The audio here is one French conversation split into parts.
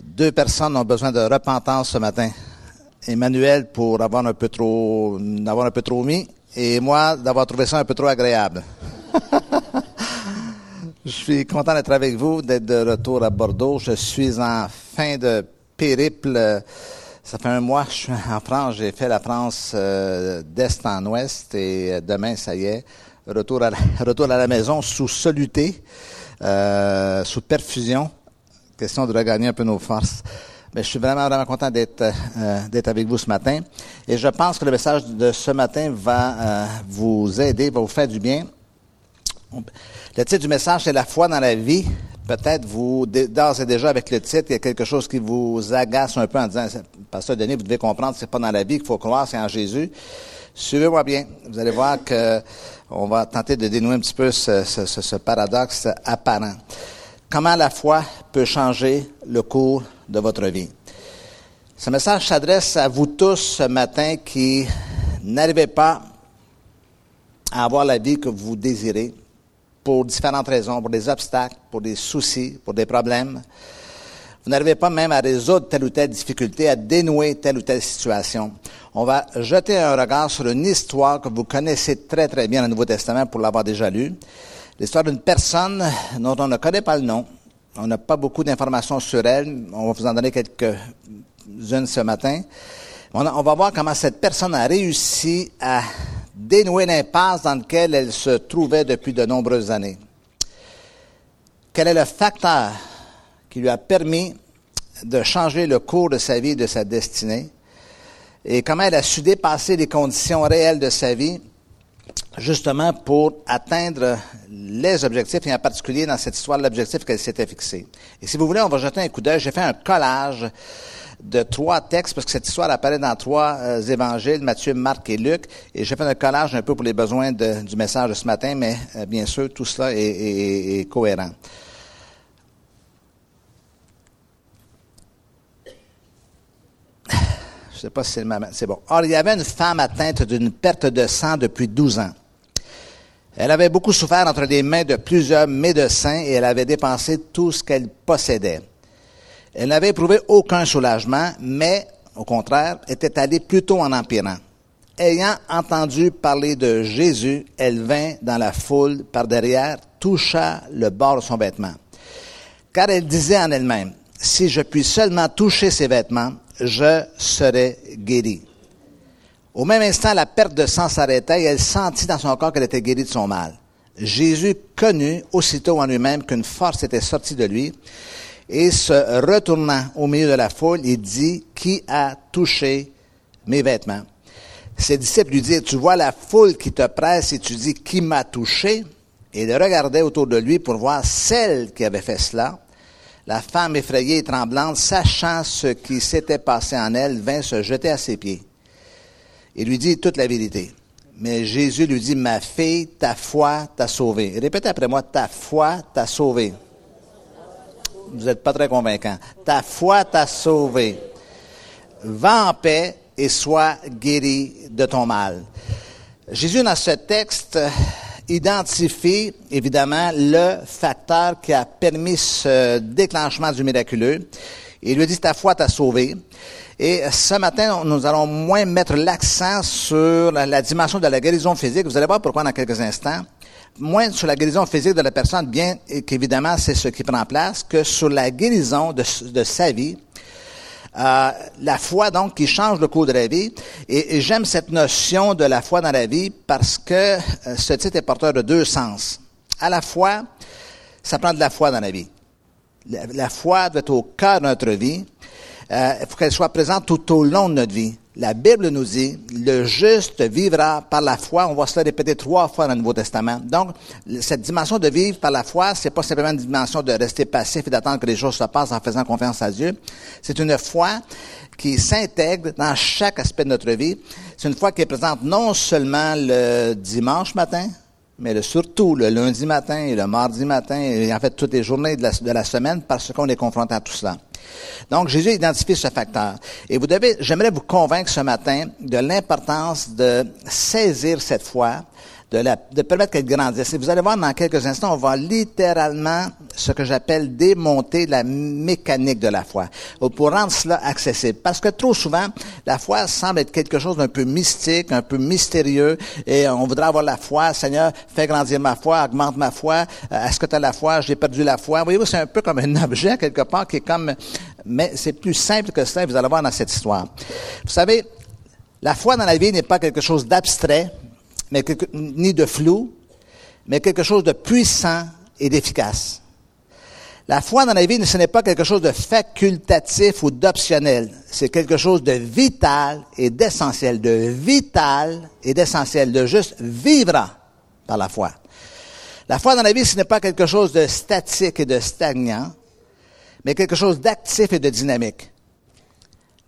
Deux personnes ont besoin de repentance ce matin. Emmanuel pour avoir un peu trop, un peu trop mis, et moi d'avoir trouvé ça un peu trop agréable. Je suis content d'être avec vous, d'être de retour à Bordeaux. Je suis en fin de périple. Ça fait un mois que je suis en France. J'ai fait la France euh, d'est en ouest et demain, ça y est, retour à la, retour à la maison sous soluté, euh, sous perfusion. Question de regagner un peu nos forces. Mais je suis vraiment, vraiment content d'être euh, d'être avec vous ce matin. Et je pense que le message de ce matin va euh, vous aider, va vous faire du bien. Le titre du message, c'est La foi dans la vie. Peut-être vous, d'ores et déjà avec le titre, il y a quelque chose qui vous agace un peu en disant, Pasteur Denis, vous devez comprendre, c'est pas dans la vie qu'il faut croire, c'est en Jésus. Suivez-moi bien. Vous allez voir que on va tenter de dénouer un petit peu ce, ce, ce paradoxe apparent. Comment la foi peut changer le cours de votre vie? Ce message s'adresse à vous tous ce matin qui n'arrivez pas à avoir la vie que vous désirez pour différentes raisons, pour des obstacles, pour des soucis, pour des problèmes. Vous n'arrivez pas même à résoudre telle ou telle difficulté, à dénouer telle ou telle situation. On va jeter un regard sur une histoire que vous connaissez très très bien dans le Nouveau Testament pour l'avoir déjà lu. L'histoire d'une personne dont on ne connaît pas le nom, on n'a pas beaucoup d'informations sur elle. On va vous en donner quelques-unes ce matin. On, va voir comment cette personne a réussi à dénouer l'impasse dans laquelle elle se trouvait depuis de nombreuses années. Quel est le facteur qui lui a permis de changer le cours de sa vie et de sa destinée? Et comment elle a su dépasser les conditions réelles de sa vie? Justement pour atteindre les objectifs, et en particulier dans cette histoire, l'objectif qu'elle s'était fixé. Et si vous voulez, on va jeter un coup d'œil. J'ai fait un collage de trois textes, parce que cette histoire apparaît dans trois euh, évangiles, Matthieu, Marc et Luc, et j'ai fait un collage un peu pour les besoins du message de ce matin, mais euh, bien sûr, tout cela est cohérent. Sais pas si c'est le C'est bon. Or, il y avait une femme atteinte d'une perte de sang depuis 12 ans. Elle avait beaucoup souffert entre les mains de plusieurs médecins et elle avait dépensé tout ce qu'elle possédait. Elle n'avait éprouvé aucun soulagement, mais, au contraire, était allée plutôt en empirant. Ayant entendu parler de Jésus, elle vint dans la foule par derrière, toucha le bord de son vêtement. Car elle disait en elle-même, si je puis seulement toucher ses vêtements, je serai guéri. Au même instant, la perte de sang s'arrêta et elle sentit dans son corps qu'elle était guérie de son mal. Jésus connut aussitôt en lui-même qu'une force était sortie de lui et se retournant au milieu de la foule, il dit, qui a touché mes vêtements? Ses disciples lui dirent, tu vois la foule qui te presse et tu dis, qui m'a touché? Et il regardait autour de lui pour voir celle qui avait fait cela. La femme effrayée et tremblante, sachant ce qui s'était passé en elle, vint se jeter à ses pieds et lui dit toute la vérité. Mais Jésus lui dit, ma fille, ta foi t'a sauvée. Répétez après moi, ta foi t'a sauvée. Vous n'êtes pas très convaincant. Ta foi t'a sauvée. Va en paix et sois guéri de ton mal. Jésus, dans ce texte, identifie évidemment le facteur qui a permis ce déclenchement du miraculeux. Il lui dit, ta foi t'a sauvé. Et ce matin, nous allons moins mettre l'accent sur la, dimension de la guérison physique. Vous allez voir pourquoi dans quelques instants. Moins sur la guérison physique de la personne, bien qu'évidemment c'est ce qui prend place, que sur la guérison de, de sa vie, euh, la foi, donc, qui change le cours de la vie. Et, j'aime cette notion de la foi dans la vie parce que euh, ce titre est porteur de deux sens. À la fois, ça prend de la foi dans la vie. La, la foi doit être au cœur de notre vie. Euh, faut qu'elle soit présente tout au long de notre vie. La Bible nous dit, le juste vivra par la foi. On va se le répéter trois fois dans le Nouveau Testament. Donc, cette dimension de vivre par la foi, c'est pas simplement une dimension de rester passif et d'attendre que les choses se passent en faisant confiance à Dieu. C'est une foi qui s'intègre dans chaque aspect de notre vie. C'est une foi qui est présente non seulement le dimanche matin, mais surtout le lundi matin et le mardi matin, et en fait toutes les journées de la semaine, parce qu'on est confronté à tout cela. Donc, Jésus identifie ce facteur. Et vous devez, j'aimerais vous convaincre ce matin de l'importance de saisir cette foi de, la, de permettre qu'elle grandisse. Et vous allez voir dans quelques instants, on va littéralement ce que j'appelle démonter la mécanique de la foi pour rendre cela accessible. Parce que trop souvent, la foi semble être quelque chose d'un peu mystique, un peu mystérieux, et on voudrait avoir la foi. Seigneur, fais grandir ma foi, augmente ma foi. Euh, est-ce que tu as la foi? J'ai perdu la foi. Voyez-vous, c'est un peu comme un objet quelque part qui est comme... Mais c'est plus simple que cela, vous allez voir dans cette histoire. Vous savez, la foi dans la vie n'est pas quelque chose d'abstrait, mais ni de flou, mais quelque chose de puissant et d'efficace. La foi dans la vie, ce n'est pas quelque chose de facultatif ou d'optionnel. C'est quelque chose de vital et d'essentiel, de vital et d'essentiel, de juste vivre par la foi. La foi dans la vie, ce n'est pas quelque chose de statique et de stagnant, mais quelque chose d'actif et de dynamique.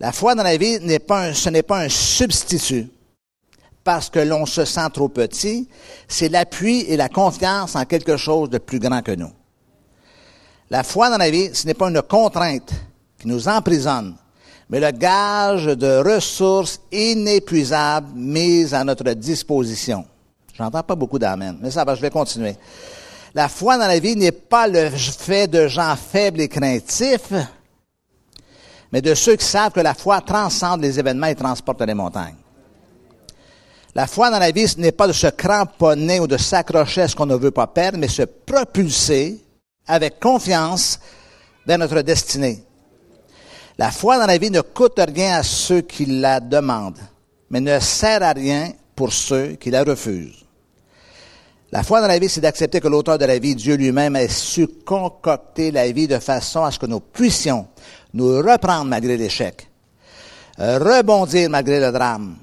La foi dans la vie n'est pas ce n'est pas un substitut parce que l'on se sent trop petit, c'est l'appui et la confiance en quelque chose de plus grand que nous. La foi dans la vie, ce n'est pas une contrainte qui nous emprisonne, mais le gage de ressources inépuisables mises à notre disposition. J'entends pas beaucoup d'amen, mais ça va, je vais continuer. La foi dans la vie n'est pas le fait de gens faibles et craintifs, mais de ceux qui savent que la foi transcende les événements et transporte les montagnes. La foi dans la vie, ce n'est pas de se cramponner ou de s'accrocher à ce qu'on ne veut pas perdre, mais se propulser avec confiance vers notre destinée. La foi dans la vie ne coûte rien à ceux qui la demandent, mais ne sert à rien pour ceux qui la refusent. La foi dans la vie, c'est d'accepter que l'auteur de la vie, Dieu lui-même, ait su concocter la vie de façon à ce que nous puissions nous reprendre malgré l'échec, rebondir malgré le drame,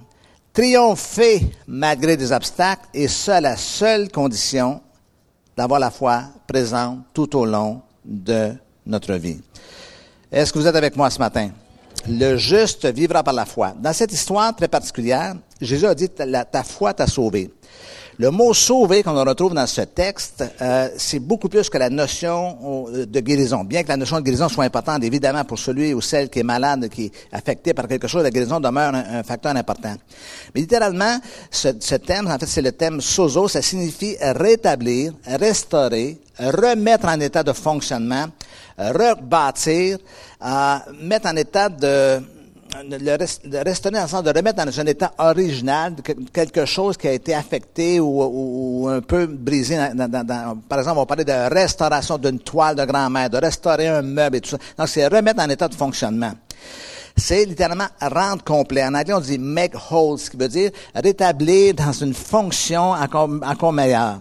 triompher malgré des obstacles, ce, à la seule condition d'avoir la foi présente tout au long de notre vie. Est-ce que vous êtes avec moi ce matin? Le juste vivra par la foi. Dans cette histoire très particulière, Jésus a dit, ta foi t'a sauvé. Le mot sauver qu'on retrouve dans ce texte, euh, c'est beaucoup plus que la notion euh, de guérison. Bien que la notion de guérison soit importante, évidemment, pour celui ou celle qui est malade, qui est affecté par quelque chose, la guérison demeure un, facteur important. Mais littéralement, ce, ce thème, en fait, c'est le thème sozo, ça signifie rétablir, restaurer, remettre en état de fonctionnement, rebâtir, euh, mettre en état de le, restaurer dans le sens de remettre dans un état original quelque chose qui a été affecté ou, un peu brisé. par exemple, on parler de restauration d'une toile de grand-mère, de restaurer un meuble et tout ça. Donc, c'est remettre en état de fonctionnement. C'est littéralement rendre complet. En anglais, on dit make whole, ce qui veut dire rétablir dans une fonction encore, encore meilleure.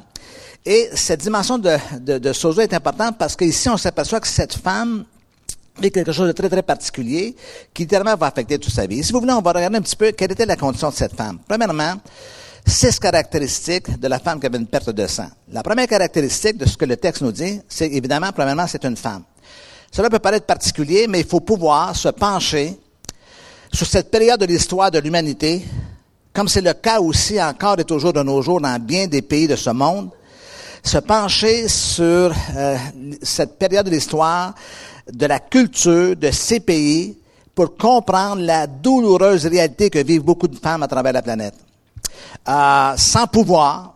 Et cette dimension de, de, de sozo est importante parce qu'ici, on s'aperçoit que cette femme mais quelque chose de très, très particulier qui littéralement va affecter toute sa vie. Si vous voulez, on va regarder un petit peu quelle était la condition de cette femme. Premièrement, six caractéristiques de la femme qui avait une perte de sang. La première caractéristique de ce que le texte nous dit, c'est évidemment, premièrement, c'est une femme. Cela peut paraître particulier, mais il faut pouvoir se pencher sur cette période de l'histoire de l'humanité, comme c'est le cas aussi encore et toujours de nos jours dans bien des pays de ce monde, se pencher sur euh, cette période de l'histoire de la culture de ces pays pour comprendre la douloureuse réalité que vivent beaucoup de femmes à travers la planète. Euh, sans pouvoir,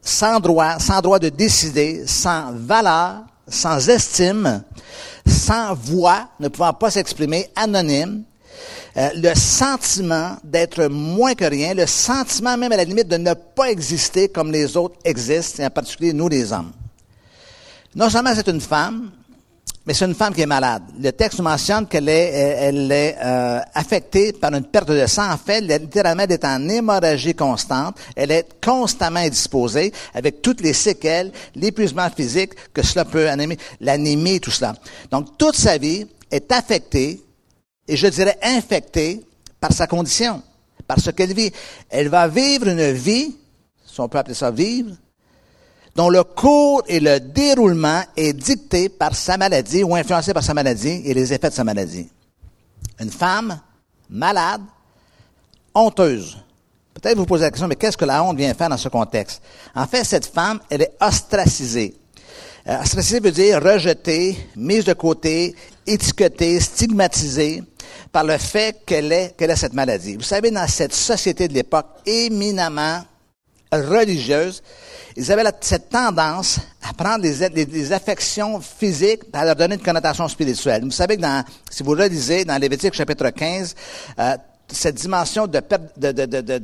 sans droit, sans droit de décider, sans valeur, sans estime, sans voix, ne pouvant pas s'exprimer, anonyme, euh, le sentiment d'être moins que rien, le sentiment même à la limite de ne pas exister comme les autres existent, et en particulier nous les hommes. Non seulement c'est une femme, mais c'est une femme qui est malade. Le texte mentionne qu'elle est, est euh, affectée par une perte de sang. En fait, elle, littéralement, elle est en hémorragie constante. Elle est constamment indisposée, avec toutes les séquelles, l'épuisement physique que cela peut animer, l'anémie, tout cela. Donc, toute sa vie est affectée, et je dirais infectée, par sa condition, par ce qu'elle vit. Elle va vivre une vie, si on peut appeler ça vivre, dont le cours et le déroulement est dicté par sa maladie ou influencé par sa maladie et les effets de sa maladie. Une femme malade, honteuse. Peut-être vous posez la question, mais qu'est-ce que la honte vient faire dans ce contexte? En fait, cette femme, elle est ostracisée. Euh, ostracisée veut dire rejetée, mise de côté, étiquetée, stigmatisée par le fait qu'elle ait, qu'elle ait cette maladie. Vous savez, dans cette société de l'époque éminemment religieuses, ils avaient cette tendance à prendre des, affections physiques à leur donner une connotation spirituelle. Vous savez que dans, si vous relisez dans Lévitique chapitre 15, euh, cette dimension de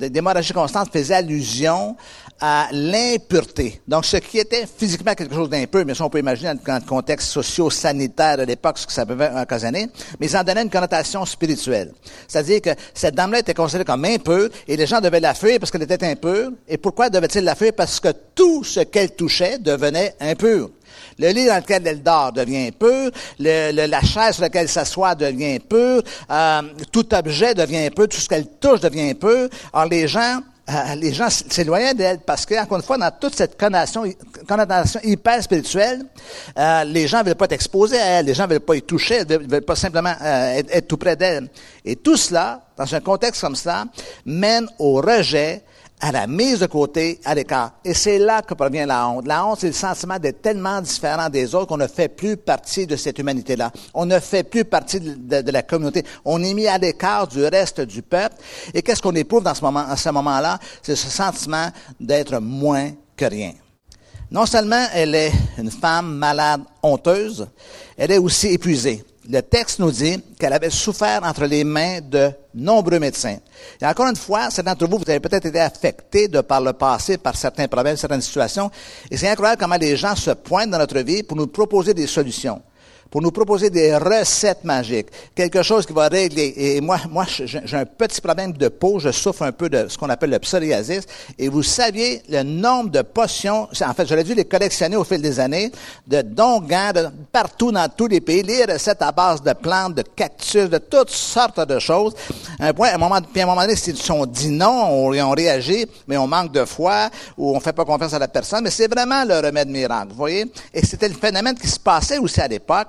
d'hémorragie de, constante faisait allusion à l'impureté. Donc, ce qui était physiquement quelque chose d'impur, mais ça, on peut imaginer dans le contexte socio-sanitaire de l'époque ce que ça pouvait occasionner, mais ils en donnaient une connotation spirituelle. C'est-à-dire que cette dame-là était considérée comme impure et les gens devaient la fuir parce qu'elle était impure. Et pourquoi devaient-ils la fuir? Parce que tout ce qu'elle touchait devenait impur. Le lit dans lequel elle dort devient pur, le, la chaise sur laquelle elle s'assoit devient pur, euh, tout objet devient pur, tout ce qu'elle touche devient pur. Alors les gens euh, les gens s'éloignaient d'elle parce que, encore une fois, dans toute cette connotation, hyper spirituelle, euh, les gens ne veulent pas être exposés à elle, les gens ne veulent pas y toucher, ils ne veulent pas simplement être, être, tout près d'elle. Et tout cela, dans un contexte comme ça, mène au rejet à la mise de côté, à l'écart. Et c'est là que provient la honte. La honte, c'est le sentiment d'être tellement différent des autres qu'on ne fait plus partie de cette humanité-là. On ne fait plus partie de, la communauté. On est mis à l'écart du reste du peuple. Et qu'est-ce qu'on éprouve dans à ce moment-là? C'est ce sentiment d'être moins que rien. Non seulement elle est une femme malade, honteuse, elle est aussi épuisée le texte nous dit qu'elle avait souffert entre les mains de nombreux médecins. Et encore une fois, certains d'entre vous, vous avez peut-être été affectés de par le passé, par certains problèmes, certaines situations. Et c'est incroyable comment les gens se pointent dans notre vie pour nous proposer des solutions pour nous proposer des recettes magiques, quelque chose qui va régler. Et moi, moi, j'ai un petit problème de peau, je souffre un peu de ce qu'on appelle le psoriasis. Et vous saviez le nombre de potions, en fait, j'aurais dû les collectionner au fil des années, de dongans, de partout dans tous les pays, les recettes à base de plantes, de cactus, de toutes sortes de choses. Un point, à un moment, puis à un moment donné, si on dit non, on, on réagit, mais on manque de foi ou on fait pas confiance à la personne. Mais c'est vraiment le remède miracle, vous voyez? Et c'était le phénomène qui se passait aussi à l'époque.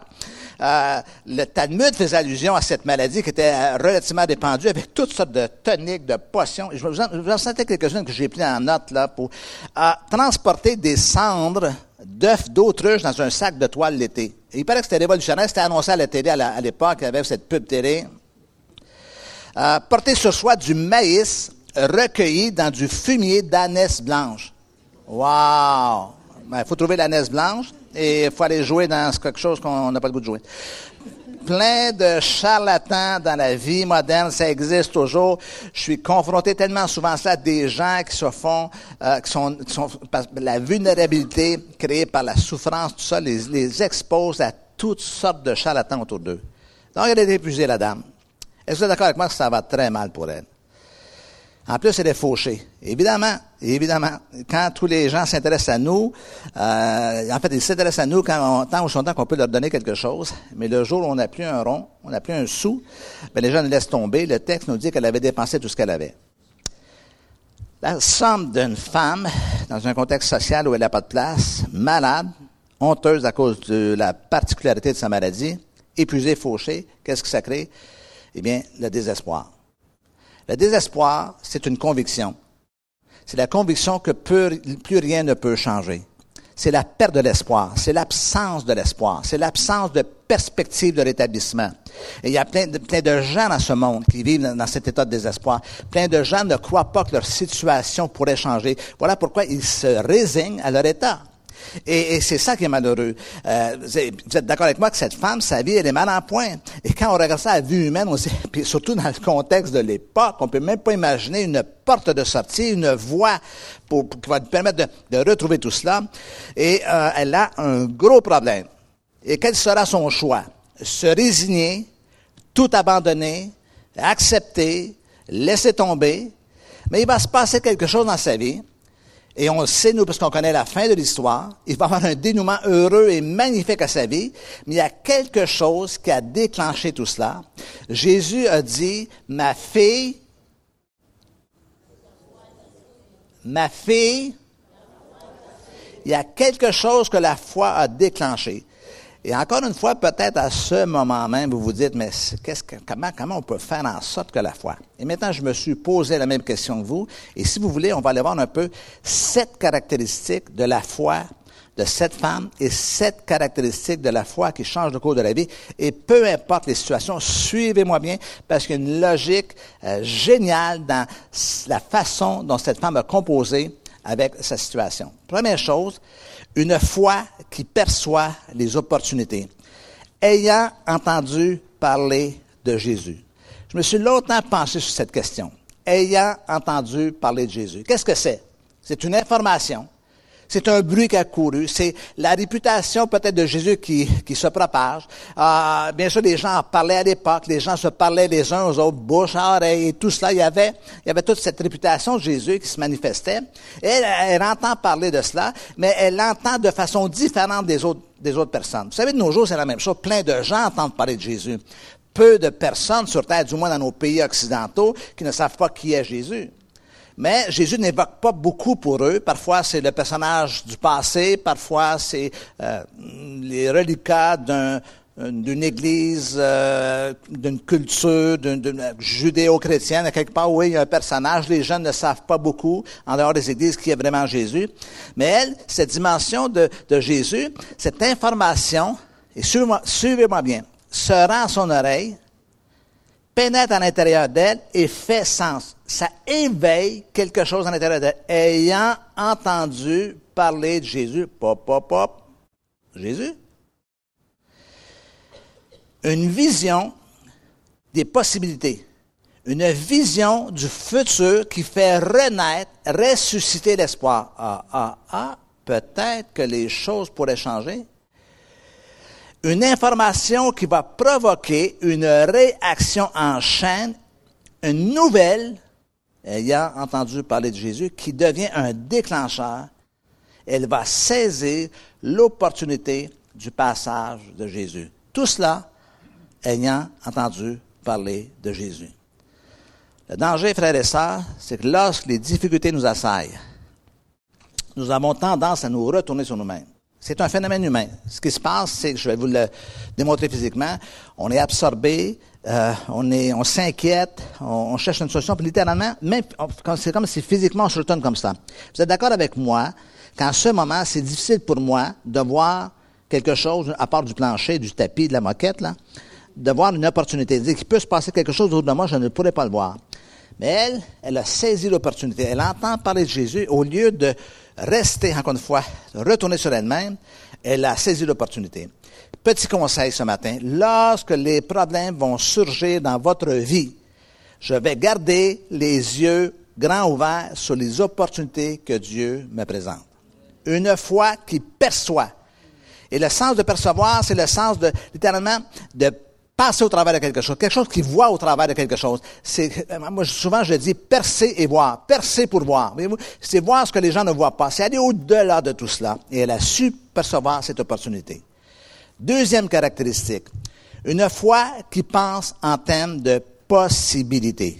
Euh, le Talmud faisait allusion à cette maladie qui était euh, relativement répandue avec toutes sortes de toniques, de potions. Je vous en, je quelques-unes que j'ai pris en note là pour euh, transporter des cendres d'œufs d'autruche dans un sac de toile l'été. Il paraît que c'était révolutionnaire, c'était annoncé à la télé à l'époque avec cette pub télé. porter sur soi du maïs recueilli dans du fumier d'ânesse blanche. Wow! Il ben, faut trouver l'ânesse blanche et il faut aller jouer dans quelque chose qu'on n'a pas le goût de jouer. Plein de charlatans dans la vie moderne, ça existe toujours. Je suis confronté tellement souvent à ça, des gens qui se font, euh, qui sont, la vulnérabilité créée par la souffrance, tout ça, les, les expose à toutes sortes de charlatans autour d'eux. Donc, elle est épuisée, la dame. Est-ce que vous êtes d'accord avec moi que ça va très mal pour elle? En plus, elle est fauchée. Évidemment, évidemment, quand tous les gens s'intéressent à nous, euh, en fait, ils s'intéressent à nous quand on, tant ou temps qu'on peut leur donner quelque chose, mais le jour où on n'a plus un rond, on n'a plus un sou, ben les gens nous laissent tomber. Le texte nous dit qu'elle avait dépensé tout ce qu'elle avait. La somme d'une femme, dans un contexte social où elle n'a pas de place, malade, honteuse à cause de la particularité de sa maladie, épuisée, fauchée, qu'est-ce que ça crée? Eh bien, le désespoir. Le désespoir, c'est une conviction. C'est la conviction que plus rien ne peut changer. C'est la perte de l'espoir, c'est l'absence de l'espoir, c'est l'absence de perspective de rétablissement. Et il y a plein de, plein de gens dans ce monde qui vivent dans cet état de désespoir. Plein de gens ne croient pas que leur situation pourrait changer. Voilà pourquoi ils se résignent à leur état. Et, c'est ça qui est malheureux. Euh, vous êtes d'accord avec moi que cette femme, sa vie, elle est mal en point. Et quand on regarde ça à vue humaine, on puis surtout dans le contexte de l'époque, on peut même pas imaginer une porte de sortie, une voie pour, qui va lui permettre de, retrouver tout cela. Et euh, elle a un gros problème. Et quel sera son choix? Se résigner, tout abandonner, accepter, laisser tomber. Mais il va se passer quelque chose dans sa vie et on le sait, nous, parce qu'on connaît la fin de l'histoire, il va avoir un dénouement heureux et magnifique à sa vie, mais il y a quelque chose qui a déclenché tout cela. Jésus a dit, ma fille, ma fille, il y a quelque chose que la foi a déclenché. Et encore une fois, peut-être à ce moment même, vous vous dites, mais qu'est-ce que, comment, comment on peut faire en sorte que la foi? Et maintenant, je me suis posé la même question que vous. Et si vous voulez, on va aller voir un peu sept caractéristiques de la foi de cette femme et sept caractéristiques de la foi qui changent le cours de la vie. Et peu importe les situations, suivez-moi bien parce qu'il y a une logique euh, géniale dans la façon dont cette femme a composé avec sa situation. Première chose, une foi qui perçoit les opportunités. Ayant entendu parler de Jésus. Je me suis longtemps penché sur cette question. Ayant entendu parler de Jésus. Qu'est-ce que c'est? C'est une information c'est un bruit qui a couru. C'est la réputation peut-être de Jésus qui, qui se propage. Euh, bien sûr, les gens en parlaient à l'époque. Les gens se parlaient les uns aux autres, bouche oreille et tout cela. Il y avait, il y avait toute cette réputation de Jésus qui se manifestait. Elle, elle entend parler de cela, mais elle l'entend de façon différente des autres, des autres personnes. Vous savez, de nos jours, c'est la même chose. Plein de gens entendent parler de Jésus. Peu de personnes sur Terre, du moins dans nos pays occidentaux, qui ne savent pas qui est Jésus. Mais Jésus n'évoque pas beaucoup pour eux. Parfois, c'est le personnage du passé, parfois, c'est euh, les reliquats d'une église, euh, d'une culture, d'une judéo-chrétienne, quelque part où il y a un personnage, les jeunes ne savent pas beaucoup, en dehors des églises, qui est vraiment Jésus. Mais elle, cette dimension de, Jésus, cette information, et suivez-moi suivez bien, se rend à son oreille, pénètre à l'intérieur d'elle et fait sens. Ça éveille quelque chose à l'intérieur d'elle. Ayant entendu parler de Jésus, pop, pop, pop, Jésus. Une vision des possibilités. Une vision du futur qui fait renaître, ressusciter l'espoir. Ah, ah, ah, peut-être que les choses pourraient changer une information qui va provoquer une réaction en chaîne, une nouvelle, ayant entendu parler de Jésus, qui devient un déclencheur. Elle va saisir l'opportunité du passage de Jésus. Tout cela ayant entendu parler de Jésus. Le danger, frères et sœurs, c'est que lorsque les difficultés nous assaillent, nous avons tendance à nous retourner sur nous-mêmes. C'est un phénomène humain. Ce qui se passe, c'est que je vais vous le démontrer physiquement. On est absorbé, euh, on est, on s'inquiète, on, cherche une solution. Puis littéralement, même, c'est comme si physiquement on se retourne comme ça. Vous êtes d'accord avec moi qu'en ce moment, c'est difficile pour moi de voir quelque chose à part du plancher, du tapis, de la moquette là, de voir une opportunité. Dire qu'il peut se passer quelque chose autour de moi, je ne pourrais pas le voir. Mais elle, elle a saisi l'opportunité. Elle entend parler de Jésus au lieu de rester, encore une fois, retourner sur elle-même, elle a saisi l'opportunité. Petit conseil ce matin, lorsque les problèmes vont surgir dans votre vie, je vais garder les yeux grands ouverts sur les opportunités que Dieu me présente. Une foi qui perçoit. Et le sens de percevoir, c'est le sens de, littéralement, de passer au travers de quelque chose, quelque chose qui voit au travers de quelque chose. C'est, euh, moi, souvent, je dis percer et voir, percer pour voir. C'est voir ce que les gens ne voient pas. C'est aller au-delà de tout cela. Et elle a su percevoir cette opportunité. Deuxième caractéristique, une foi qui pense en termes de possibilités.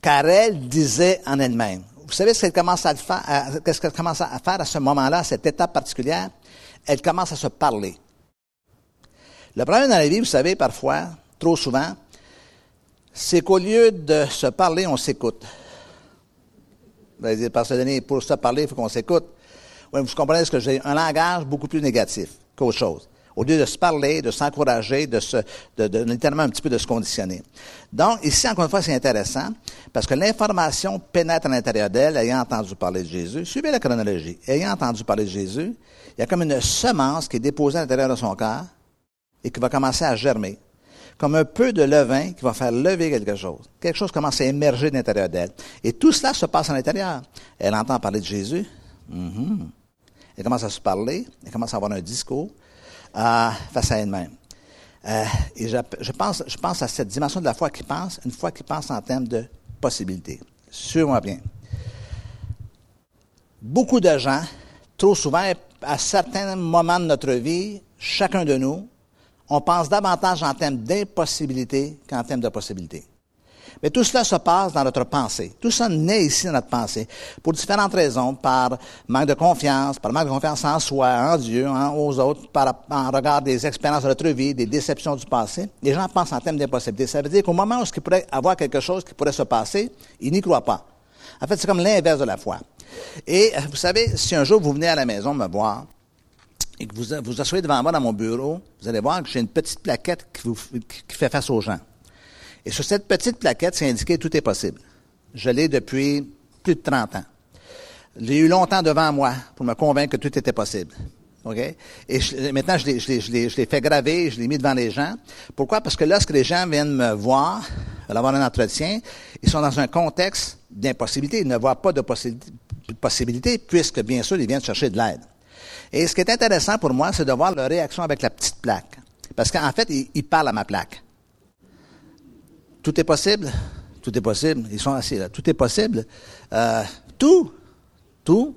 Car elle disait en elle-même. Vous savez ce qu'elle commence à faire, qu'est-ce qu'elle commence à faire à ce moment-là, à cette étape particulière? Elle commence à se parler. Le problème dans la vie, vous savez, parfois, trop souvent, c'est qu'au lieu de se parler, on s'écoute. Vous allez dire, parce que pour se parler, il faut qu'on s'écoute. Oui, vous comprenez ce que j'ai un langage beaucoup plus négatif qu'autre chose. Au lieu de se parler, de s'encourager, de se, de, de, littéralement un petit peu de se conditionner. Donc, ici, encore une fois, c'est intéressant, parce que l'information pénètre à l'intérieur d'elle, ayant entendu parler de Jésus. Suivez la chronologie. Ayant entendu parler de Jésus, il y a comme une semence qui est déposée à l'intérieur de son cœur, et qui va commencer à germer, comme un peu de levain qui va faire lever quelque chose. Quelque chose commence à émerger de l'intérieur d'elle. Et tout cela se passe à l'intérieur. Elle entend parler de Jésus. Mm-hmm. Elle commence à se parler. Elle commence à avoir un discours face à elle-même. Euh, et je, je, pense, je pense à cette dimension de la foi qui pense, une foi qui pense en termes de possibilités. Suivez-moi bien. Beaucoup de gens, trop souvent, à certains moments de notre vie, chacun de nous, on pense davantage en termes d'impossibilité qu'en termes de possibilité. Mais tout cela se passe dans notre pensée. Tout ça naît ici dans notre pensée. Pour différentes raisons, par manque de confiance, par manque de confiance en soi, en Dieu, aux autres, par, en regard des expériences de notre vie, des déceptions du passé. Les gens pensent en termes d'impossibilité. Ça veut dire qu'au moment où il pourrait avoir quelque chose qui pourrait se passer, ils n'y croient pas. En fait, c'est comme l'inverse de la foi. Et vous savez, si un jour vous venez à la maison me voir, et que vous vous asseyez devant moi dans mon bureau, vous allez voir que j'ai une petite plaquette qui, vous, qui, fait face aux gens. Et sur cette petite plaquette, c'est indiqué tout est possible. Je l'ai depuis plus de 30 ans. J'ai eu longtemps devant moi pour me convaincre que tout était possible. OK? Et maintenant, je l'ai fait graver, je l'ai mis devant les gens. Pourquoi? Parce que lorsque les gens viennent me voir, avoir un entretien, ils sont dans un contexte d'impossibilité. Ils ne voient pas de possibilité, puisque, bien sûr, ils viennent chercher de l'aide. Et ce qui est intéressant pour moi, c'est de voir leur réaction avec la petite plaque. Parce qu'en fait, ils, parlent à ma plaque. Tout est possible? Tout est possible. Ils sont assis là. Tout est possible. Euh, tout. Tout.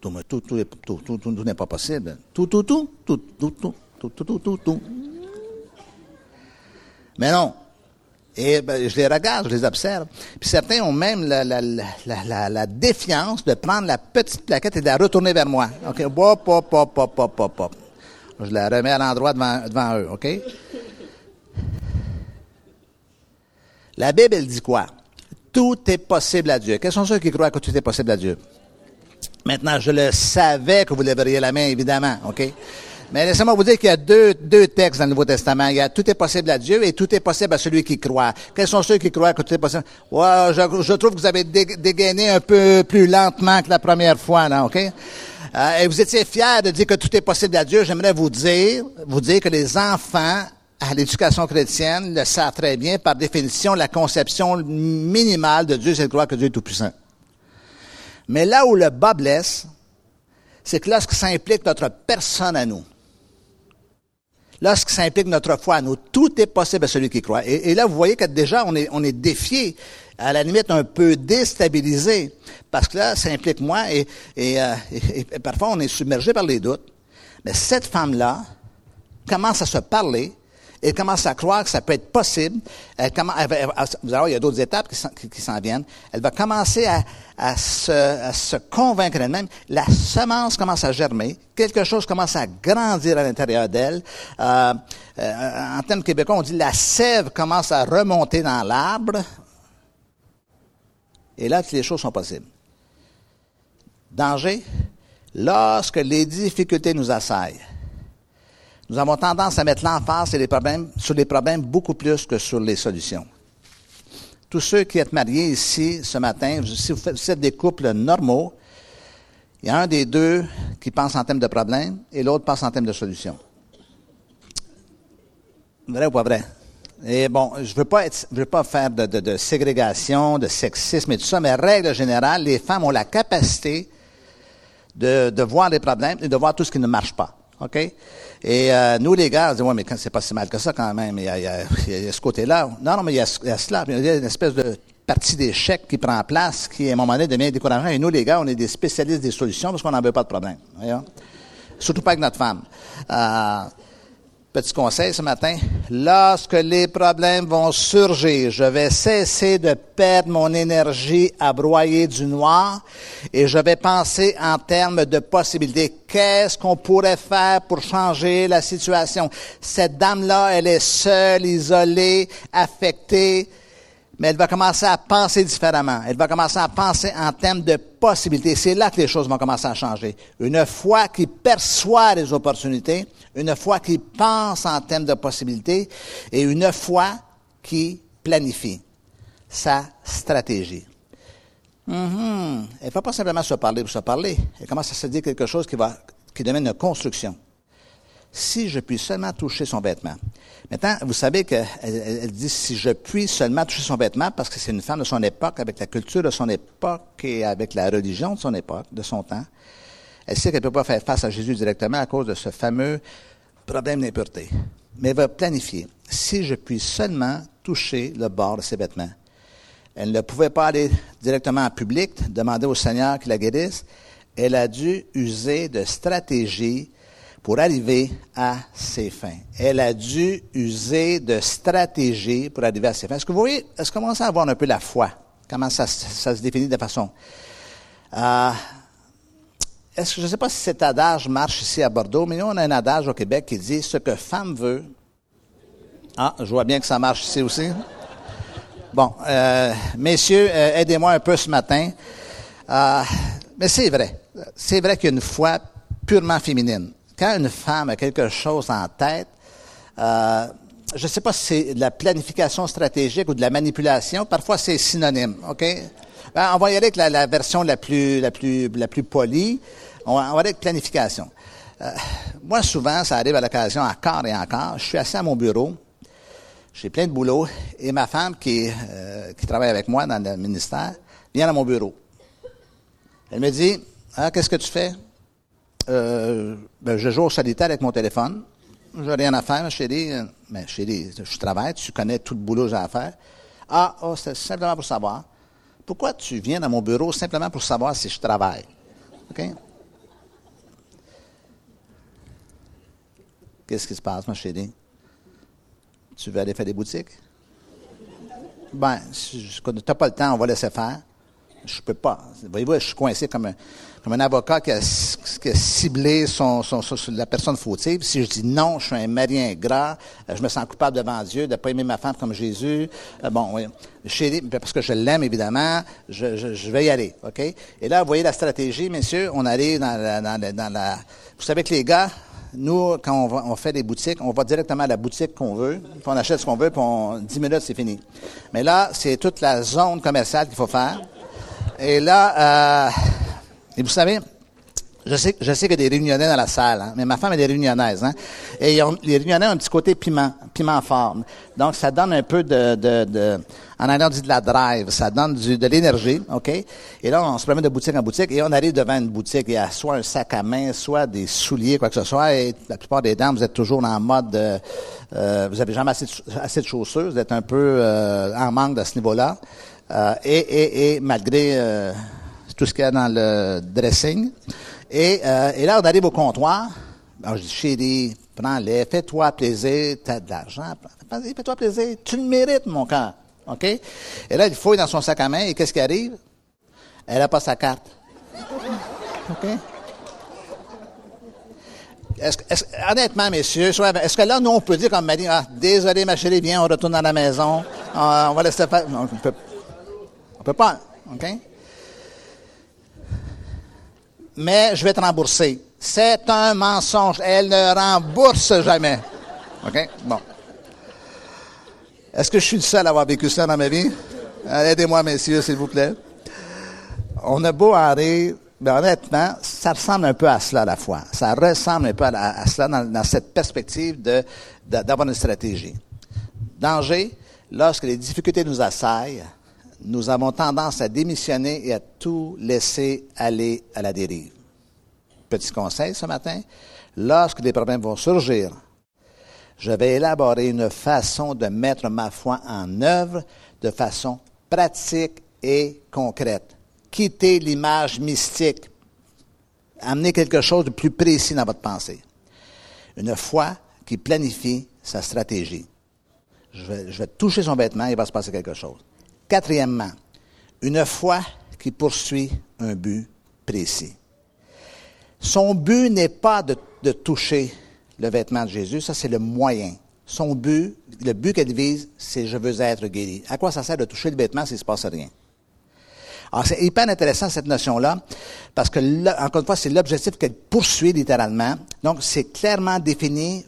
Tout, tout, tout, tout, tout n'est pas possible. Tout, tout, tout, tout, tout, tout, tout, tout, tout, tout, tout. Mais non. Et ben, je les regarde, je les observe. Puis certains ont même la, la, la, la, défiance de prendre la petite plaquette et de la retourner vers moi. OK? Hop, hop, hop, hop, hop, hop, hop. Je la remets à l'endroit devant, eux. OK? La Bible, elle dit quoi? Tout est possible à Dieu. Quels sont ceux qui croient que tout est possible à Dieu? Maintenant, je le savais que vous lèveriez la main, évidemment, OK? Mais laissez-moi vous dire qu'il y a deux, deux textes dans le Nouveau Testament. Il y a tout est possible à Dieu et tout est possible à celui qui croit. Quels sont ceux qui croient que tout est possible? Ouais, je, je trouve que vous avez dégainé un peu plus lentement que la première fois, là, OK? Euh, et vous étiez fiers de dire que tout est possible à Dieu. J'aimerais vous dire, vous dire que les enfants à l'éducation chrétienne le savent très bien. Par définition, la conception minimale de Dieu, c'est de croire que Dieu est tout-puissant. Mais là où le bas blesse, c'est que lorsque ça implique notre personne à nous, lorsque ça implique notre foi à nous, tout est possible à celui qui croit. Et, là, vous voyez que déjà, on est, on est défié, à la limite un peu déstabilisé, parce que là, ça implique moi, et, et, euh, et parfois on est submergé par les doutes. Mais cette femme-là commence à se parler, elle commence à croire que ça peut être possible. Elle commence, vous allez voir, il y a d'autres étapes qui s'en viennent. Elle va commencer à, à, se, à se convaincre elle-même. La semence commence à germer. Quelque chose commence à grandir à l'intérieur d'elle. Euh, euh, en termes québécois, on dit la sève commence à remonter dans l'arbre. Et là, les choses sont possibles. Danger, lorsque les difficultés nous assaillent nous avons tendance à mettre l'emphase sur les problèmes, sur les problèmes beaucoup plus que sur les solutions. Tous ceux qui êtes mariés ici ce matin, si vous, êtes des couples normaux, il y a un des deux qui pense en termes de problèmes et l'autre pense en termes de solutions. Vrai ou pas vrai? Et bon, je veux pas être, je veux pas faire de, ségrégation, de sexisme et tout ça, mais règle générale, les femmes ont la capacité de, de voir les problèmes et de voir tout ce qui ne marche pas. Et euh, nous, les gars, on dit, ouais, mais c'est pas si mal que ça quand même. Il y a, ce côté-là. Non, non, mais il y, a, cela. Il y a une espèce de partie d'échec qui prend place, qui, à un moment donné, devient décourageant. Et nous, les gars, on est des spécialistes des solutions parce qu'on n'en veut pas de problème. Surtout pas avec notre femme. Euh, Petit conseil ce matin, lorsque les problèmes vont surgir, je vais cesser de perdre mon énergie à broyer du noir et je vais penser en termes de possibilités. Qu'est-ce qu'on pourrait faire pour changer la situation? Cette dame-là, elle est seule, isolée, affectée mais elle va commencer à penser différemment. Elle va commencer à penser en termes de possibilités. C'est là que les choses vont commencer à changer. Une fois qu'il perçoit les opportunités, une fois qu'il pense en termes de possibilités, et une fois qu'il planifie sa stratégie. Mm-hmm. Elle ne va pas simplement se parler pour se parler. Elle commence à se dire quelque chose qui va, qui devient une construction si je puis seulement toucher son vêtement. Maintenant, vous savez qu'elle elle dit si je puis seulement toucher son vêtement, parce que c'est une femme de son époque, avec la culture de son époque et avec la religion de son époque, de son temps. Elle sait qu'elle ne peut pas faire face à Jésus directement à cause de ce fameux problème d'impureté. Mais elle va planifier. Si je puis seulement toucher le bord de ses vêtements. Elle ne pouvait pas aller directement en public, demander au Seigneur qu'il la guérisse. Elle a dû user de stratégies pour arriver à ses fins. Elle a dû user de stratégies pour arriver à ses fins. Est-ce que vous voyez, est-ce qu'on commence à avoir un peu la foi? Comment ça, se définit de façon? Euh, est-ce que, je ne sais pas si cet adage marche ici à Bordeaux, mais nous, on a un adage au Québec qui dit ce que femme veut. Ah, je vois bien que ça marche ici aussi. Bon, euh, messieurs, euh, aidez-moi un peu ce matin. mais c'est vrai. C'est vrai qu'il y a une foi purement féminine quand une femme a quelque chose en tête, euh, je ne sais pas si c'est de la planification stratégique ou de la manipulation, parfois c'est synonyme, OK? Ben, on va y aller avec la, version la plus, la plus, la plus polie. On va, on va aller avec planification. Euh, moi, souvent, ça arrive à l'occasion encore et encore. Je suis assis à mon bureau. J'ai plein de boulot. Et ma femme, qui, euh, travaille avec moi dans le ministère, vient à mon bureau. Elle me dit, ah, qu'est-ce que tu fais? Euh, ben, je joue au solitaire avec mon téléphone. J'ai rien à faire, chérie. Mais ben, chérie, je travaille, tu connais tout le boulot que j'ai à faire. Ah, oh, c'est simplement pour savoir. Pourquoi tu viens dans mon bureau simplement pour savoir si je travaille? OK? Qu'est-ce qui se passe, ma chérie? Tu veux aller faire des boutiques? Ben, si tu n'as pas le temps, on va laisser faire. Je peux pas. Voyez-vous, je suis coincé comme un, comme un avocat qui a, ciblé son, son, la personne fautive. Si je dis non, je suis un mari ingrat, euh, je me sens coupable devant Dieu de ne pas aimer ma femme comme Jésus. Euh, bon, oui. Parce que je l'aime, évidemment, je, je, vais y aller, OK? Et là, vous voyez la stratégie, messieurs, on arrive dans la, dans la... Vous savez que les gars, nous, quand on, on, fait des boutiques, on va directement à la boutique qu'on veut, puis on achète ce qu'on veut, puis en 10 minutes, c'est fini. Mais là, c'est toute la zone commerciale qu'il faut faire. Et là, euh, et vous savez, je sais, je sais qu'il y a des réunionnais dans la salle, hein, mais ma femme est des réunionnaises. Hein, et les réunionnais ont un petit côté piment, piment fort. Donc, ça donne un peu de, de, de en allant dit de la drive, ça donne du, de l'énergie, OK? Et là, on se promène de boutique en boutique et on arrive devant une boutique. Il y a soit un sac à main, soit des souliers, quoi que ce soit. Et la plupart des dames, vous êtes toujours en mode, euh, vous avez jamais assez de, assez de chaussures, vous êtes un peu euh, en manque de ce niveau-là. Euh, et, et, et, malgré euh, ce qu'il y a dans le dressing. Et, euh, et là, on arrive au comptoir. Alors, je dis, chérie, prends-les, fais-toi plaisir, t'as de l'argent, fais-toi plaisir, tu le mérites, mon cœur. OK? Et là, il fouille dans son sac à main, et qu'est-ce qui arrive? Elle n'a pas sa carte. OK? Honnêtement, messieurs, est-ce que là, nous, on peut dire comme Marie, ah, désolé, ma chérie, viens, on retourne à la maison, on va laisser faire. On peut, on peut pas, OK? Mais je vais te rembourser. C'est un mensonge. Elle ne rembourse jamais. OK? Bon. Est-ce que je suis le seul à avoir vécu ça dans ma vie? Aidez-moi, messieurs, s'il vous plaît. On a beau en rire, mais honnêtement, ça ressemble un peu à cela à la fois. Ça ressemble un peu à, cela dans, cette perspective d'avoir une stratégie. Danger, lorsque les difficultés nous assaillent, nous avons tendance à démissionner et à tout laisser aller à la dérive. Petit conseil ce matin, lorsque des problèmes vont surgir, je vais élaborer une façon de mettre ma foi en œuvre de façon pratique et concrète. Quittez l'image mystique. Amenez quelque chose de plus précis dans votre pensée. Une foi qui planifie sa stratégie. Je vais, je vais toucher son vêtement, il va se passer quelque chose. Quatrièmement, une foi qui poursuit un but précis. Son but n'est pas de, toucher le vêtement de Jésus, ça c'est le moyen. Son but, le but qu'elle vise, c'est je veux être guéri. À quoi ça sert de toucher le vêtement s'il ne se passe rien? Alors, c'est hyper intéressant cette notion-là, parce que, encore une fois, c'est l'objectif qu'elle poursuit littéralement. Donc, c'est clairement défini,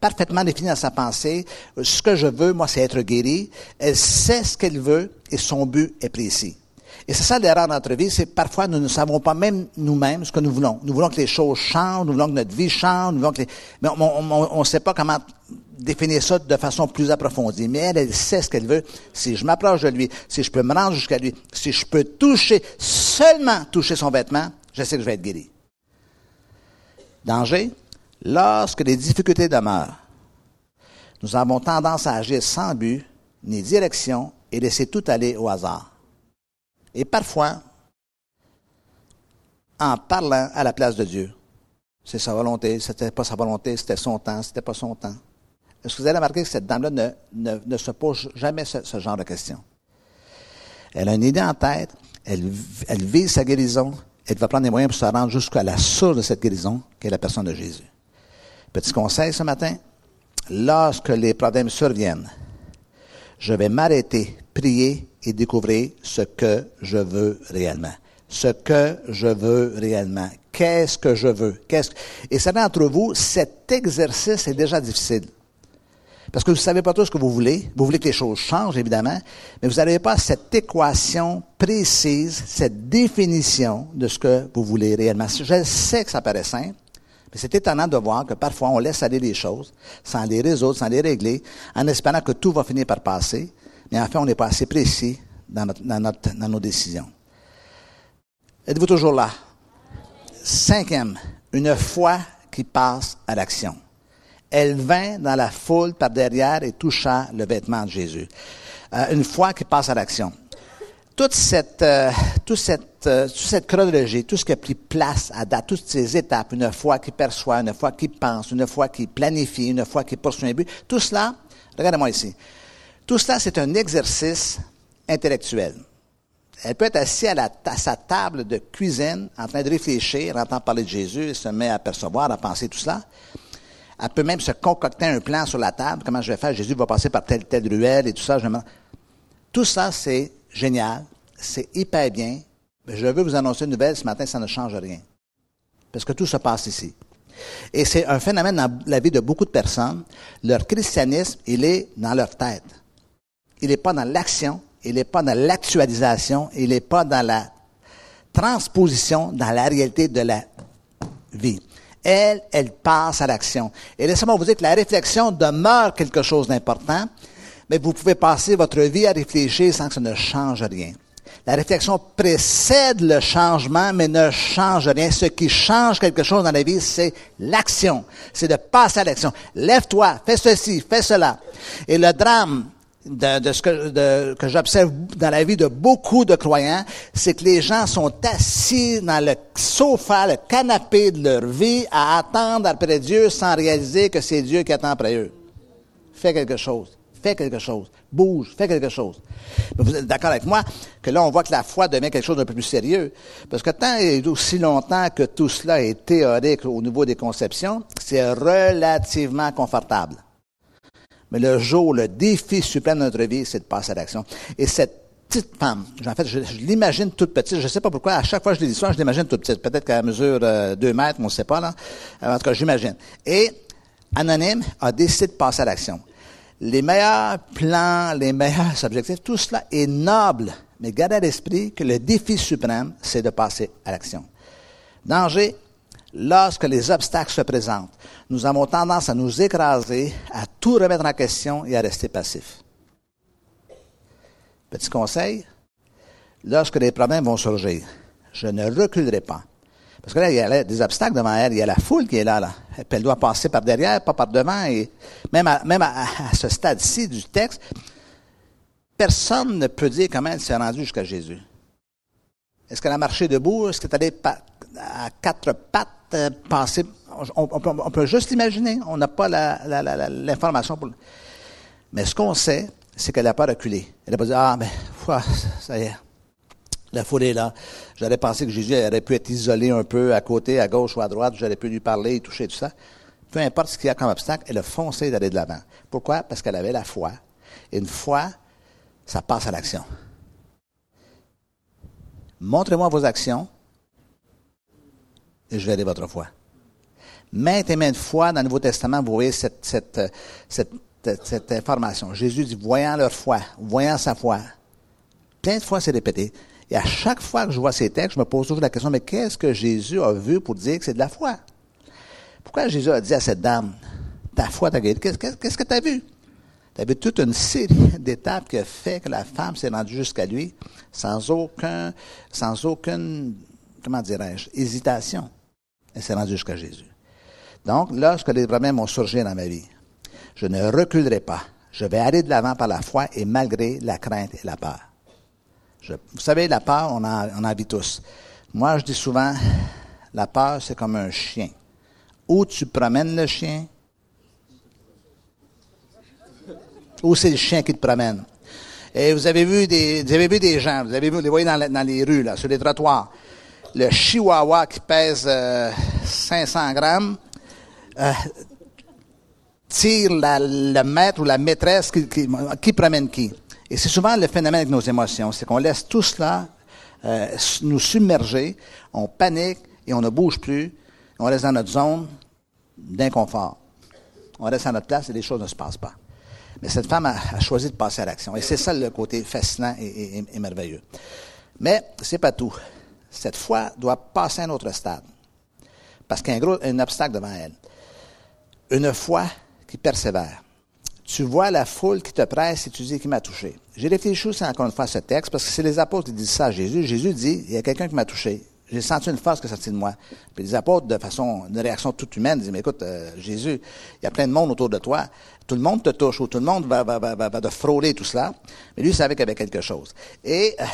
parfaitement défini dans sa pensée. Ce que je veux, moi, c'est être guéri. Elle sait ce qu'elle veut et son but est précis. Et c'est ça l'erreur dans notre vie, c'est parfois nous ne savons pas même nous-mêmes ce que nous voulons. Nous voulons que les choses changent, nous voulons que notre vie change, nous voulons que les... mais on ne sait pas comment définir ça de façon plus approfondie. Mais elle, elle sait ce qu'elle veut. Si je m'approche de lui, si je peux me rendre jusqu'à lui, si je peux toucher, seulement toucher son vêtement, je sais que je vais être guéri. Danger, lorsque les difficultés demeurent, nous avons tendance à agir sans but ni direction et laisser tout aller au hasard. Et parfois, en parlant à la place de Dieu. C'est sa volonté, c'était pas sa volonté, c'était son temps, c'était pas son temps. Est-ce que vous avez remarqué que cette dame-là ne, ne, se pose jamais ce, genre de questions? Elle a une idée en tête, elle, elle vise sa guérison, elle va prendre des moyens pour se rendre jusqu'à la source de cette guérison, qui est la personne de Jésus. Petit conseil ce matin, lorsque les problèmes surviennent, je vais m'arrêter, prier et découvrir ce que je veux réellement. Ce que je veux réellement. Qu'est-ce que je veux? Qu'est-ce Et savez, entre vous, cet exercice est déjà difficile. Parce que vous ne savez pas tout ce que vous voulez. Vous voulez que les choses changent, évidemment, mais vous n'avez pas cette équation précise, cette définition de ce que vous voulez réellement. Je sais que ça paraît simple, mais c'est étonnant de voir que parfois on laisse aller les choses sans les résoudre, sans les régler, en espérant que tout va finir par passer, mais en fait, on n'est pas assez précis dans, dans nos décisions. Êtes-vous toujours là? Cinquième, une foi qui passe à l'action. Elle vint dans la foule par derrière et toucha le vêtement de Jésus. Euh, une foi qui passe à l'action. Toute cette, euh, toute cette, euh, toute cette chronologie, tout ce qui a pris place à date, toutes ces étapes, une foi qui perçoit, une foi qui pense, une foi qui planifie, une foi qui poursuit un but, tout cela, regardez-moi ici, tout cela, c'est un exercice intellectuel. Elle peut être assise à, sa table de cuisine, en train de réfléchir, entend parler de Jésus, et se met à percevoir, à penser tout cela. Elle peut même se concocter un plan sur la table, comment je vais faire, Jésus va passer par telle, telle ruelle et tout ça. Tout ça, c'est génial, c'est hyper bien, mais je veux vous annoncer une nouvelle ce matin, ça ne change rien. Parce que tout se passe ici. Et c'est un phénomène dans la vie de beaucoup de personnes. Leur christianisme, il est dans leur tête. Il n'est pas dans l'action, il n'est pas dans l'actualisation, il n'est pas dans la transposition dans la réalité de la vie. Elle, elle passe à l'action. Et laissez-moi vous dire que la réflexion demeure quelque chose d'important, mais vous pouvez passer votre vie à réfléchir sans que ça ne change rien. La réflexion précède le changement, mais ne change rien. Ce qui change quelque chose dans la vie, c'est l'action. C'est de passer à l'action. Lève-toi, fais ceci, fais cela. Et le drame de, ce que, que j'observe dans la vie de beaucoup de croyants, c'est que les gens sont assis dans le sofa, le canapé de leur vie à attendre après Dieu sans réaliser que c'est Dieu qui attend après eux. Fais quelque chose. Fais quelque chose. Bouge. Fais quelque chose. Mais vous êtes d'accord avec moi que là, on voit que la foi devient quelque chose d'un peu plus sérieux. Parce que tant et aussi longtemps que tout cela est théorique au niveau des conceptions, c'est relativement confortable. Mais le jour, le défi suprême de notre vie, c'est de passer à l'action. Et cette petite femme, en fait, je, l'imagine toute petite. Je ne sais pas pourquoi, à chaque fois que je lis l'histoire, je l'imagine toute petite. Peut-être qu'à mesure euh, deux mètres, on ne sait pas, là. En tout cas, j'imagine. Et Anonyme a décidé de passer à l'action. Les meilleurs plans, les meilleurs objectifs, tout cela est noble. Mais gardez à l'esprit que le défi suprême, c'est de passer à l'action. Danger, lorsque les obstacles se présentent, nous avons tendance à nous écraser, à tout remettre en question et à rester passifs. Petit conseil, lorsque les problèmes vont surgir, je ne reculerai pas. Parce que là, il y a des obstacles devant elle, il y a la foule qui est là, là. elle doit passer par derrière, pas par devant, et même à, même à, ce stade-ci du texte, personne ne peut dire comment elle s'est rendue jusqu'à Jésus. Est-ce qu'elle a marché debout? Est-ce qu'elle est allée à quatre pattes? Euh, passer on, peut, juste l'imaginer. On n'a pas l'information. pour. Mais ce qu'on sait, c'est qu'elle n'a pas reculé. Elle n'a pas dit Ah, mais ça y est. La foule est là. J'aurais pensé que Jésus aurait pu être isolé un peu à côté, à gauche ou à droite. J'aurais pu lui parler, toucher, tout ça. Peu importe ce qu'il y a comme obstacle, elle a foncé d'aller de l'avant. Pourquoi? Parce qu'elle avait la foi. Et une foi, ça passe à l'action. Montrez-moi vos actions je verrai votre foi. Maintes et maintes fois dans le Nouveau Testament, vous voyez cette, cette information. Jésus dit, voyant leur foi, voyant sa foi. Plein de fois, c'est répété. Et à chaque fois que je vois ces textes, je me pose toujours la question, mais qu'est-ce que Jésus a vu pour dire que c'est de la foi? Pourquoi Jésus a dit à cette dame, ta foi t'a guéri? Qu'est-ce que tu as vu? Tu as vu toute une série d'étapes qui a fait que la femme s'est rendue jusqu'à lui sans aucun, sans aucune, comment dirais-je, hésitation. Elle s'est rendue jusqu'à Jésus. Donc, lorsque les problèmes ont surgi dans ma vie, je ne reculerai pas. Je vais aller de l'avant par la foi et malgré la crainte et la peur. vous savez, la peur, on en, on vit tous. Moi, je dis souvent, la peur, c'est comme un chien. Où tu promènes le chien, ou c'est le chien qui te promène. Et vous avez vu des, vous avez vu des gens, vous avez vu, les voyez dans, dans les rues, là, sur les trottoirs. Le chihuahua qui pèse 500 euh, grammes, euh, tire le maître ou la maîtresse qui, qui, promène qui. Et c'est souvent le phénomène avec nos émotions, c'est qu'on laisse tout cela euh, nous submerger, on panique et on ne bouge plus, on reste dans notre zone d'inconfort. On reste à notre place et les choses ne se passent pas. Mais cette femme a, choisi de passer à l'action. Et c'est ça le côté fascinant et, merveilleux. Mais c'est pas tout. Cette foi doit passer à un autre stade. Parce qu'il y a un gros obstacle devant elle. Une foi qui persévère. Tu vois la foule qui te presse et tu dis qui m'a touché. J'ai réfléchi aussi encore une fois à ce texte parce que c'est les apôtres qui disent ça à Jésus. Jésus dit, il y a quelqu'un qui m'a touché. J'ai senti une force qui est sortie de moi. Puis les apôtres, de façon, de réaction toute humaine, disent, mais écoute, euh, Jésus, il y a plein de monde autour de toi. Tout le monde te touche ou tout le monde va, va, va, va, te frôler tout cela. Mais lui, il savait qu'il y avait quelque chose. Et, euh,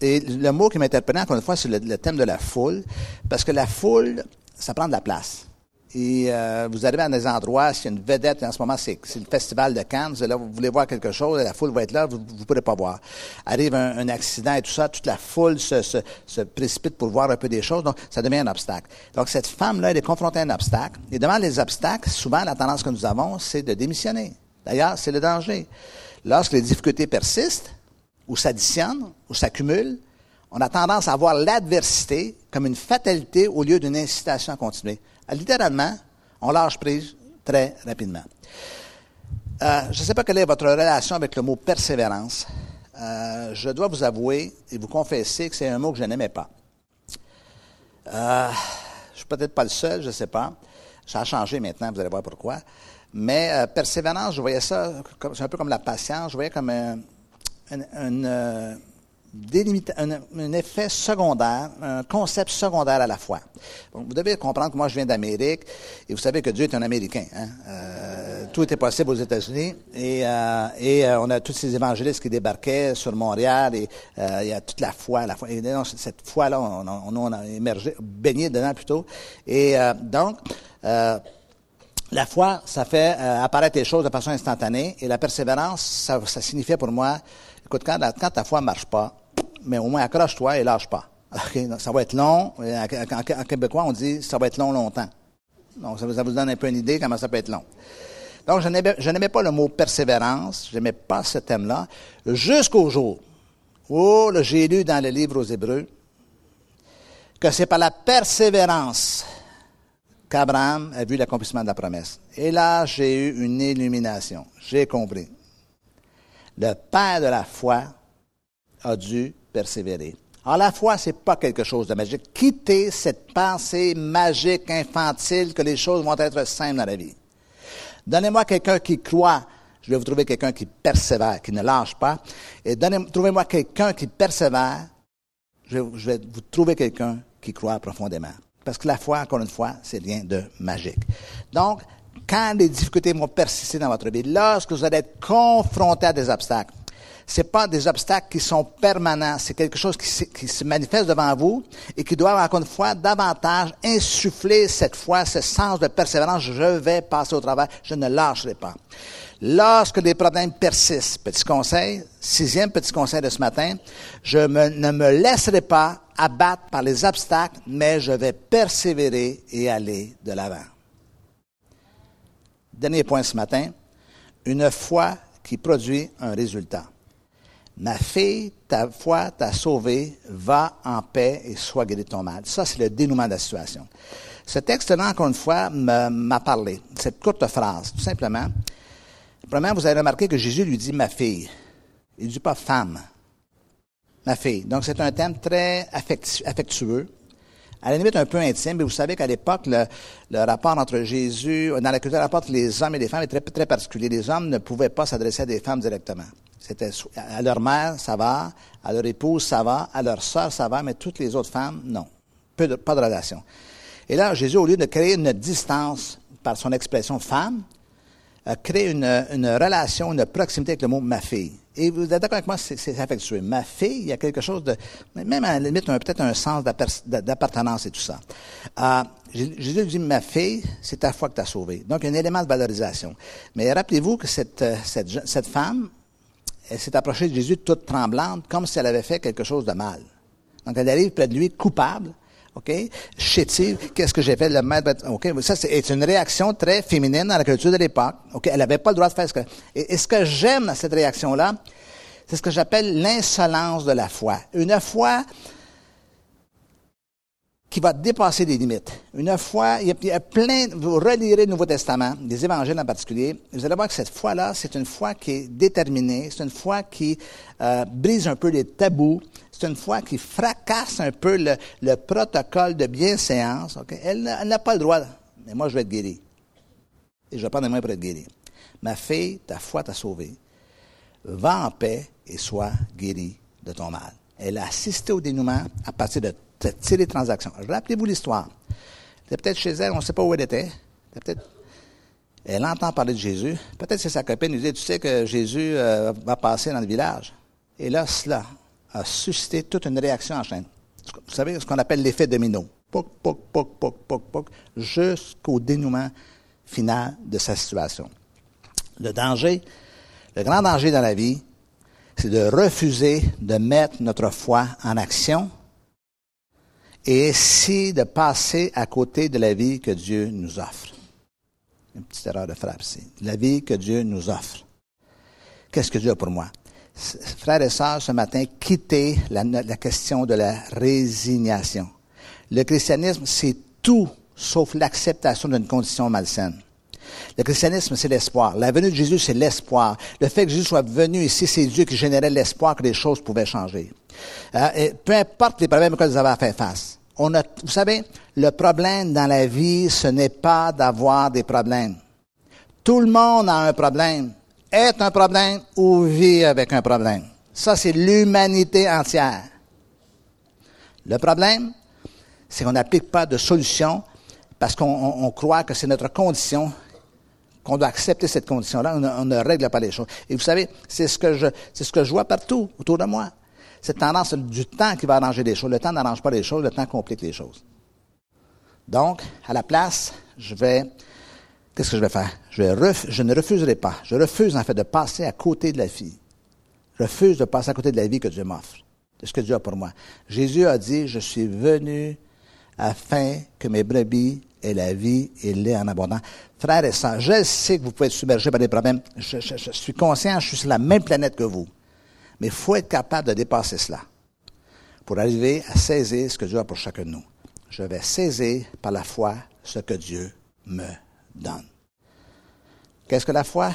et le mot qui m'interpellait encore une fois, c'est le thème de la foule. Parce que la foule, ça prend de la place. Et euh, vous arrivez à des endroits, s'il y a une vedette, en ce moment, c'est, le festival de Cannes, là, vous voulez voir quelque chose, la foule va être là, vous ne pourrez pas voir. Arrive un, accident et tout ça, toute la foule se, se, se, précipite pour voir un peu des choses, donc ça devient un obstacle. Donc cette femme-là, elle est confrontée à un obstacle, et devant les obstacles, souvent, la tendance que nous avons, c'est de démissionner. D'ailleurs, c'est le danger. Lorsque les difficultés persistent, ou s'additionnent, ou s'accumulent, on a tendance à voir l'adversité comme une fatalité au lieu d'une incitation à continuer. Euh, littéralement, on lâche prise très rapidement. Euh, je ne sais pas quelle est votre relation avec le mot persévérance. Euh, je dois vous avouer et vous confesser que c'est un mot que je n'aimais pas. je ne suis peut-être pas le seul, je ne sais pas. Ça a changé maintenant, vous allez voir pourquoi. Mais persévérance, je voyais ça, c'est un peu comme la patience, je voyais comme un, une, un, effet secondaire, un concept secondaire à la fois. vous devez comprendre que moi, je viens d'Amérique, et vous savez que Dieu est un Américain. Hein? Euh, tout était possible aux États-Unis, et, euh, et euh, on a tous ces évangélistes qui débarquaient sur Montréal, et il y a toute la foi. La foi et cette foi-là, on, on, a émergé, baigné dedans plutôt. Et donc, la foi, ça fait apparaître les choses de façon instantanée, et la persévérance, ça, ça signifiait pour moi Écoute, quand, ta foi ne marche pas, mais au moins accroche-toi et lâche pas. ça va être long. En, québécois, on dit ça va être long longtemps. Donc, ça vous, donne un peu une idée comment ça peut être long. Donc, je n'aimais pas le mot persévérance, je n'aimais pas ce thème-là, jusqu'au jour où j'ai lu dans le livre aux Hébreux que c'est par la persévérance qu'Abraham a vu l'accomplissement de la promesse. Et là, j'ai eu une illumination. J'ai compris le père de la foi a dû persévérer. Alors, la foi, c'est pas quelque chose de magique. Quittez cette pensée magique, infantile, que les choses vont être simples dans la vie. Donnez-moi quelqu'un qui croit. Je vais vous trouver quelqu'un qui persévère, qui ne lâche pas. Et trouvez-moi quelqu'un qui persévère. Je, je vais vous trouver quelqu'un qui croit profondément. Parce que la foi, encore une fois, c'est rien de magique. Donc, quand les difficultés vont persister dans votre vie, lorsque vous allez être confronté à des obstacles, ce pas des obstacles qui sont permanents, c'est quelque chose qui se, manifeste devant vous et qui doit, encore une fois, davantage insuffler cette fois ce sens de persévérance. Je vais passer au travail, je ne lâcherai pas. Lorsque les problèmes persistent, petit conseil, sixième petit conseil de ce matin, je ne me laisserai pas abattre par les obstacles, mais je vais persévérer et aller de l'avant. Dernier point ce matin, une foi qui produit un résultat. Ma fille, ta foi t'a sauvé, va en paix et sois guéri de ton mal. Ça, c'est le dénouement de la situation. Ce texte-là, encore une fois, m'a parlé. Cette courte phrase, tout simplement. Premièrement, vous avez remarqué que Jésus lui dit ma fille. Il ne dit pas femme. Ma fille. Donc, c'est un thème très affectueux à la limite un peu intime, mais vous savez qu'à l'époque, le, rapport entre Jésus, dans la culture, le rapport entre les hommes et les femmes est très, particulier. Les hommes ne pouvaient pas s'adresser à des femmes directement. C'était à leur mère, ça va, à leur épouse, ça va, à leur sœur, ça va, mais toutes les autres femmes, non. Pas de relation. Et là, Jésus, au lieu de créer une distance par son expression femme, a créé une, une relation, une proximité avec le mot ma fille. Et vous êtes d'accord avec moi, c'est affectueux. Ma fille, il y a quelque chose de, même à la limite, peut-être un sens d'appartenance et tout ça. Euh, Jésus dit, ma fille, c'est ta foi que t'as sauvée. Donc, il y a un élément de valorisation. Mais rappelez-vous que cette, euh, cette, cette femme, elle s'est approchée de Jésus toute tremblante, comme si elle avait fait quelque chose de mal. Donc, elle arrive près de lui, coupable, OK? Chétive, qu'est-ce que j'ai fait? Le maître, OK? Ça, c'est une réaction très féminine dans la culture de l'époque. OK? Elle n'avait pas le droit de faire ce que, et, ce que j'aime dans cette réaction-là, c'est ce que j'appelle l'insolence de la foi. Une foi qui va dépasser les limites. Une foi, il y, a, plein, vous relirez le Nouveau Testament, des évangiles en particulier, vous allez voir que cette foi-là, c'est une foi qui est déterminée, c'est une foi qui euh, brise un peu les tabous, c'est une foi qui fracasse un peu le, protocole de bienséance. Elle, n'a pas le droit, mais moi je vais être guéri. Et je vais prendre les mains pour être guéri. Ma fille, ta foi t'a sauvé. Va en paix et sois guéri de ton mal. Elle a assisté au dénouement à partir de les transactions. Rappelez-vous l'histoire. Elle peut-être chez elle, on ne sait pas où elle était. peut-être elle entend parler de Jésus. Peut-être c'est sa copine lui dit, tu sais que Jésus euh, va passer dans le village. Et là, cela a suscité toute une réaction en chaîne. Vous savez ce qu'on appelle l'effet domino. Poc, poc, poc, poc, poc, poc, jusqu'au dénouement final de sa situation. Le danger, le grand danger dans la vie, c'est de refuser de mettre notre foi en action et essayer de passer à côté de la vie que Dieu nous offre. Une petite erreur de frappe ici. La vie que Dieu nous offre. Qu'est-ce que Dieu a pour moi? Frères et sœurs, ce matin, quittez la, question de la résignation. Le christianisme, c'est tout sauf l'acceptation d'une condition malsaine. Le christianisme, c'est l'espoir. La venue de Jésus, c'est l'espoir. Le fait que Jésus soit venu ici, c'est Dieu qui générait l'espoir que les choses pouvaient changer. Euh, peu importe les problèmes que vous avez à faire face vous savez, le problème dans la vie, ce n'est pas d'avoir des problèmes. Tout le monde a un problème, est un problème ou vit avec un problème. Ça, c'est l'humanité entière. Le problème, c'est qu'on n'applique pas de solution parce qu'on croit que c'est notre condition, qu'on doit accepter cette condition-là, on, ne règle pas les choses. Et vous savez, c'est ce que je, c'est ce que je vois partout autour de moi cette tendance du temps qui va arranger les choses. Le temps n'arrange pas les choses, le temps complique les choses. Donc, à la place, je vais, qu'est-ce que je vais faire? Je, ne refuserai pas. Je refuse, en fait, de passer à côté de la vie. Je refuse de passer à côté de la vie que Dieu m'offre, de ce que Dieu a pour moi. Jésus a dit, je suis venu afin que mes brebis aient la vie et l'aient en abondance. Frères et sœurs, je sais que vous pouvez être submergés par des problèmes. Je suis conscient, je suis sur la même planète que vous. Mais il faut être capable de dépasser cela pour arriver à saisir ce que Dieu a pour chacun de nous. Je vais saisir par la foi ce que Dieu me donne. Qu'est-ce que la foi?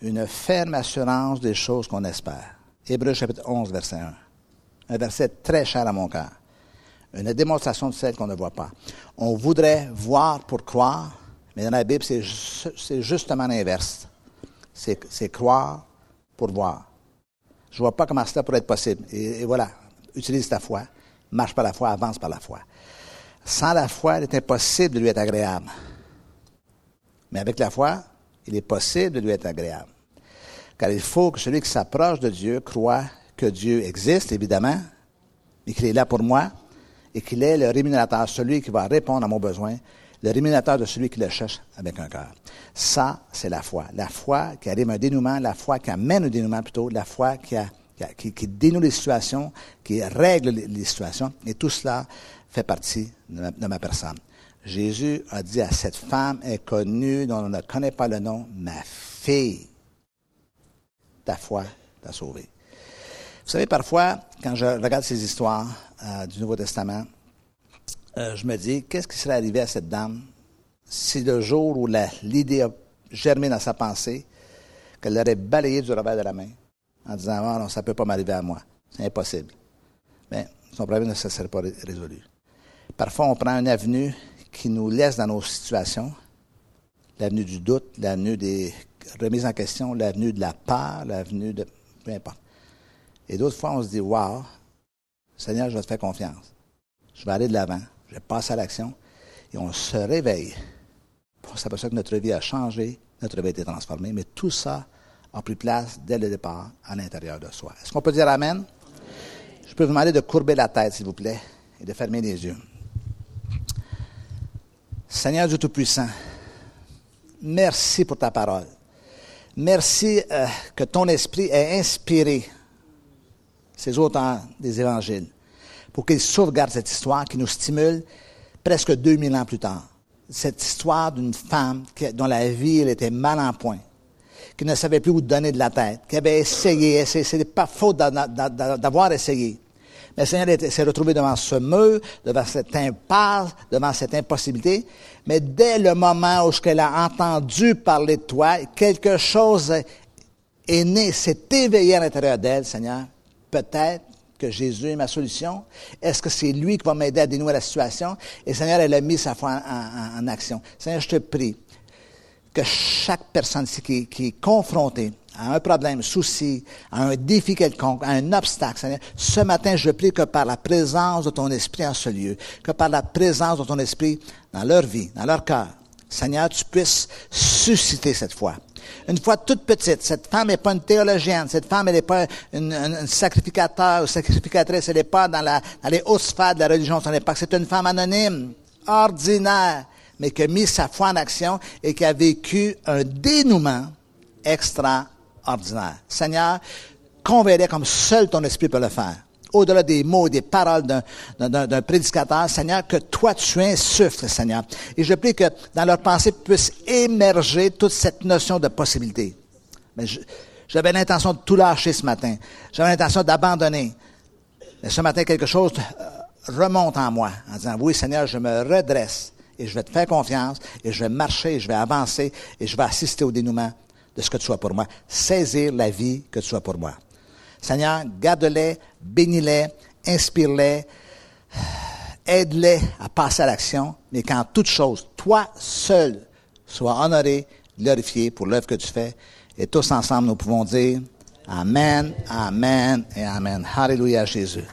Une ferme assurance des choses qu'on espère. Hébreu chapitre 11, verset 1. Un verset très cher à mon cœur. Une démonstration de celle qu'on ne voit pas. On voudrait voir pour croire, mais dans la Bible, c'est justement l'inverse. C'est croire pour voir. Je vois pas comment cela pourrait être possible. Et, voilà, utilise ta foi, marche par la foi, avance par la foi. Sans la foi, il est impossible de lui être agréable. Mais avec la foi, il est possible de lui être agréable. Car il faut que celui qui s'approche de Dieu croit que Dieu existe, évidemment, et qu'il est là pour moi, et qu'il est le rémunérateur, celui qui va répondre à mon besoin, le rémunérateur de celui qui le cherche avec un cœur. Ça, c'est la foi. La foi qui arrive à un dénouement, la foi qui amène au dénouement plutôt, la foi qui, dénoue les situations, qui règle les, situations. Et tout cela fait partie de ma, personne. Jésus a dit à cette femme inconnue dont on ne connaît pas le nom, ma fille, ta foi t'a sauvée. Vous savez, parfois, quand je regarde ces histoires euh, du Nouveau Testament, euh, je me dis, qu'est-ce qui serait arrivé à cette dame si le jour où l'idée a germé dans sa pensée, qu'elle l'aurait balayé du revers de la main en disant, ah non, ça ne peut pas m'arriver à moi. C'est impossible. Mais son problème ne se serait pas résolu. Parfois, on prend une avenue qui nous laisse dans nos situations, l'avenue du doute, l'avenue des remises en question, l'avenue de la peur, l'avenue de... peu importe. Et d'autres fois, on se dit, wow, Seigneur, je vais te faire confiance. Je vais aller de l'avant je passe à l'action, et on se réveille. On s'aperçoit que notre vie a changé, notre vie a été transformée, mais tout ça a pris place dès le départ à l'intérieur de soi. Est-ce qu'on peut dire Amen? Je peux vous demander de courber la tête, s'il vous plaît, et de fermer les yeux. Seigneur Dieu Tout-Puissant, merci pour ta parole. Merci euh, que ton esprit ait inspiré ces auteurs des évangiles pour qu'il sauvegarde cette histoire qui nous stimule presque 2000 ans plus tard. Cette histoire d'une femme dont la vie était mal en point, qui ne savait plus où donner de la tête, qui avait essayé, essayé. n'est pas faute d'avoir essayé. Mais le Seigneur s'est retrouvé devant ce mur, devant cette impasse, devant cette impossibilité. Mais dès le moment où elle a entendu parler de toi, quelque chose est né, s'est éveillé à l'intérieur d'elle, Seigneur. Peut-être que Jésus est ma solution? Est-ce que c'est lui qui va m'aider à dénouer la situation? Et Seigneur, elle a mis sa foi en, action. Seigneur, je te prie que chaque personne ici qui, qui, est confrontée à un problème, souci, à un défi quelconque, à un obstacle, Seigneur, ce matin, je prie que par la présence de ton esprit en ce lieu, que par la présence de ton esprit dans leur vie, dans leur cœur, Seigneur, tu puisses susciter cette foi une fois toute petite. Cette femme n'est pas une théologienne. Cette femme, n'est pas une, une, sacrificateur ou sacrificatrice. Elle n'est pas dans, la, dans les hautes sphères de la religion de son époque. C'est une femme anonyme, ordinaire, mais qui a mis sa foi en action et qui a vécu un dénouement extraordinaire. Seigneur, convainc comme seul ton esprit peut le faire au-delà des mots, des paroles d'un prédicateur, Seigneur, que toi tu insuffles, Seigneur. Et je prie que dans leur pensée puisse émerger toute cette notion de possibilité. Mais j'avais l'intention de tout lâcher ce matin. J'avais l'intention d'abandonner. Mais ce matin, quelque chose euh, remonte en moi en disant, oui, Seigneur, je me redresse et je vais te faire confiance et je vais marcher et je vais avancer et je vais assister au dénouement de ce que tu sois pour moi. Saisir la vie que tu sois pour moi. Seigneur, garde-les, bénis-les, inspire-les, aide-les à passer à l'action, mais qu'en toute chose, toi seul sois honoré, glorifié pour l'œuvre que tu fais. Et tous ensemble, nous pouvons dire Amen, Amen et Amen. Alléluia Jésus.